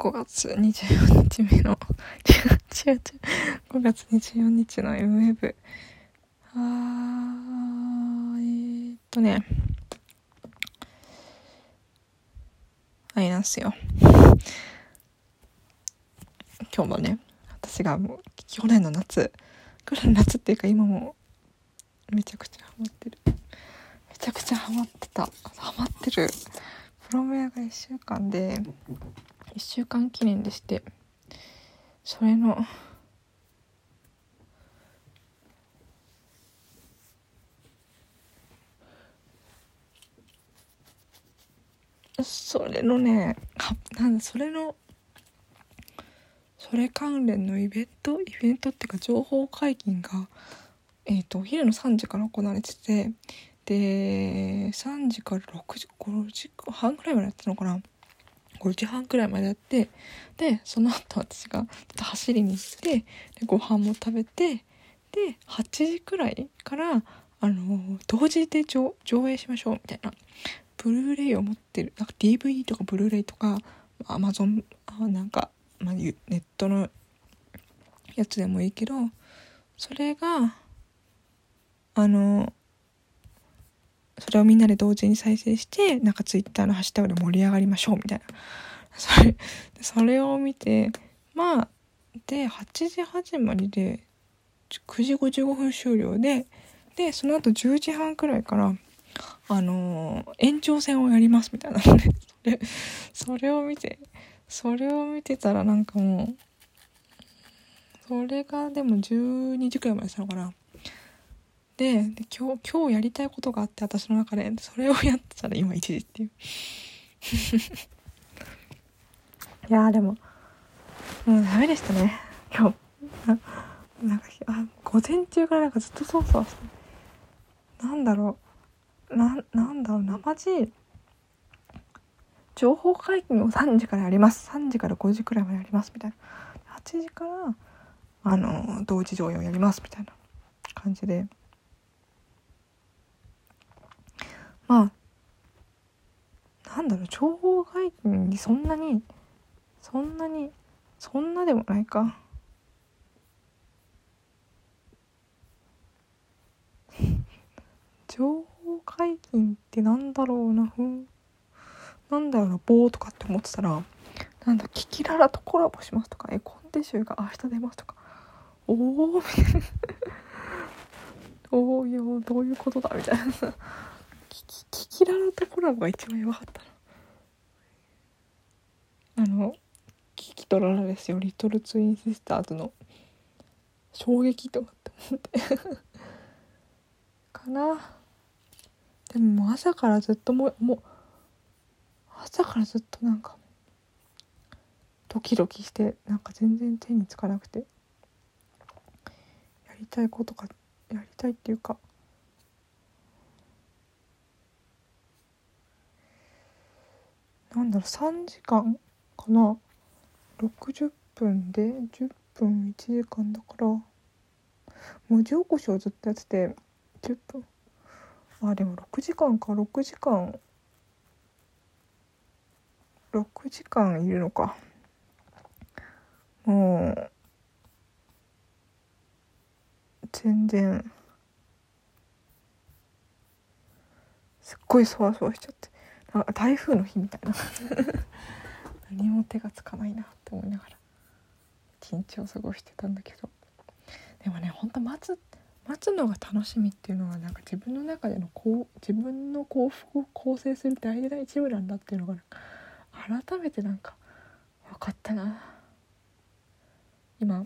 5月24日目の、違う違う違う、5月24日の M ウェブ。あー、えー、っとね、あれなんすよ。今日もね、私がもう去年の夏、去年の夏っていうか今もめちゃくちゃハマってる。めちゃくちゃハマってた。ハマってる。プロメアが1週間で、1週間記念でしてそれのそれのねなんだそれのそれ関連のイベントイベントっていうか情報解禁がえっ、ー、とお昼の3時から行われててで3時から6時5時半ぐらいまでやってたのかな5時半くらいまでやってでその後私が走りに行ってでご飯も食べてで8時くらいからあの同時で上映しましょうみたいなブルーレイを持ってるなんか DVD とかブルーレイとかアマゾンなんか、まあ、ネットのやつでもいいけどそれがあのそれをみんなで同時に再生してなんかツイッターのハッシュタグで盛り上がりましょうみたいな。それそれを見てまあで8時始まりで9時55分終了ででその後10時半くらいからあのー、延長戦をやりますみたいなのでそれそれを見てそれを見てたらなんかもうそれがでも12時くらいまでしたのかな。で今日今日やりたいことがあって私の中でそれをやってたら今1時っていう。いやでももうダメでしたね。今日。なんかあ午前中からなんかずっとそうそうなんだろう。ななんだろう。なまじ情報解禁を3時からやります。3時から5時くらいまでやります。みたいな。8時からあの同時上映をやります。みたいな感じで。まあなんだろう情報解禁にそんなにそんなにそんなでもないか。情報解禁ってなんだろうなふん。なんだろうな棒とかって思ってたらなんだキキララとコラボしますとか絵コンテ集が明日出ますとか。おおみたい おおどういうことだみたいな。キキキキララとコラボが一番やばかったな。あのキキとララですよリトルツインシスターズの衝撃とかって思って。かな。でももう朝からずっとももう朝からずっとなんかドキドキしてなんか全然手につかなくて。やりたいことがやりたいっていうかなんだろう3時間かな？60分で10分1時間だから。文字起こしをずっとやってて10分。あでも6時間か。6時間。6時間いるのか。もう全然すっごいそわそわしちゃって。な台風の日みたいな。何も手がつかないなって思いながら一日を過ごしてたんだけど。でもねほんと待つ待つのが楽しみっていうのはなんか自分の中でのこう自分の幸福を構成する大事な一部なんだっていうのが改めてなんか分かったな。今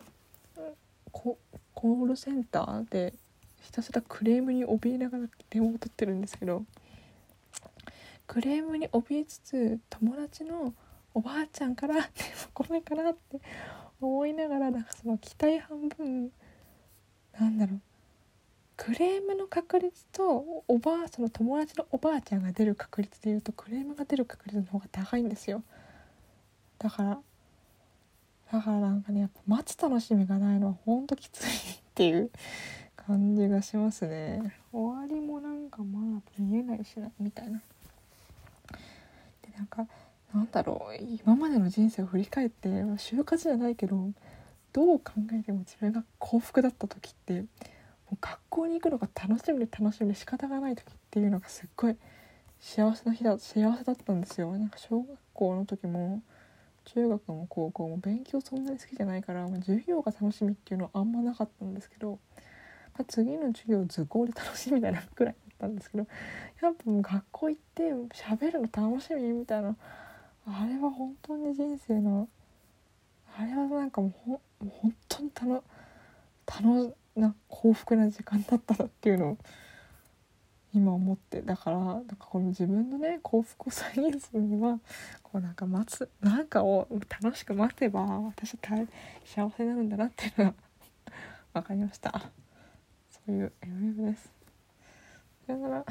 コールセンターでひたすらクレームに怯えながら電話を取ってるんですけどクレームに怯えつつ友達のおばあちゃんから「ごめんかな」って思いながらなんかその期待半分なんだろう。クレームの確率とおばあその友達のおばあちゃんが出る確率でいうとクレームが出る確率の方が高いんですよ。だからだからなんかねやっぱ待つ楽しみがないのはほんときついっていう感じがしますね。終わりもなんかまだ見えないしなみたいな。なんかなんだろう今までの人生を振り返って就活じゃないけどどう考えても自分が幸福だった時ってもう学校に行くのが楽しみで楽しみで仕方がない時っていうのがすっごい幸せな日だ幸せだったんですよ。なんか小学校の時も中学も高校も勉強そんなに好きじゃないから、まあ、授業が楽しみっていうのはあんまなかったんですけど、まあ、次の授業図工で楽しみだなくらい。ったんですけどやっぱもう学校行って喋るの楽しみみたいな。あれは本当に人生のあれはなんかもう本当に楽楽な幸福な時間だったなっていうのを今思って。だからなんかこの自分のね幸福を再現するにはこうなんか待つなんかを楽しく待てば私大幸せになるんだなっていうのが分かりました。そういう MM ですさよなら。